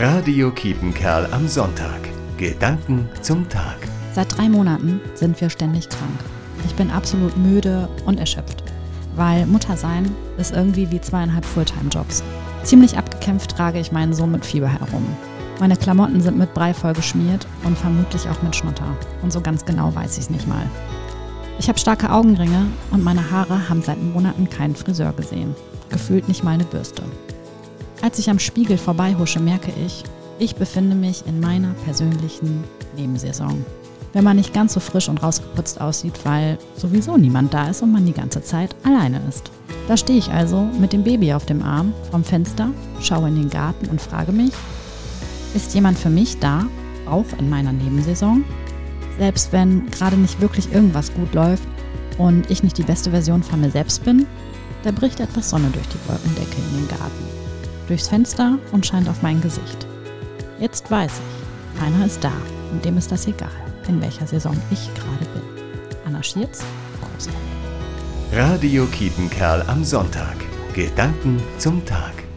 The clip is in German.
Radio Kiepenkerl am Sonntag. Gedanken zum Tag. Seit drei Monaten sind wir ständig krank. Ich bin absolut müde und erschöpft. Weil Muttersein ist irgendwie wie zweieinhalb Fulltime-Jobs. Ziemlich abgekämpft trage ich meinen Sohn mit Fieber herum. Meine Klamotten sind mit Brei voll geschmiert und vermutlich auch mit Schnutter. Und so ganz genau weiß ich es nicht mal. Ich habe starke Augenringe und meine Haare haben seit Monaten keinen Friseur gesehen. Gefühlt nicht mal eine Bürste. Als ich am Spiegel vorbeihusche, merke ich, ich befinde mich in meiner persönlichen Nebensaison. Wenn man nicht ganz so frisch und rausgeputzt aussieht, weil sowieso niemand da ist und man die ganze Zeit alleine ist. Da stehe ich also mit dem Baby auf dem Arm vom Fenster, schaue in den Garten und frage mich, ist jemand für mich da, auch in meiner Nebensaison? Selbst wenn gerade nicht wirklich irgendwas gut läuft und ich nicht die beste Version von mir selbst bin, da bricht etwas Sonne durch die Wolkendecke in den Garten, durchs Fenster und scheint auf mein Gesicht. Jetzt weiß ich, einer ist da und dem ist das egal, in welcher Saison ich gerade bin. Anna Schierz, Großeltern. Radio Kiepenkerl am Sonntag. Gedanken zum Tag.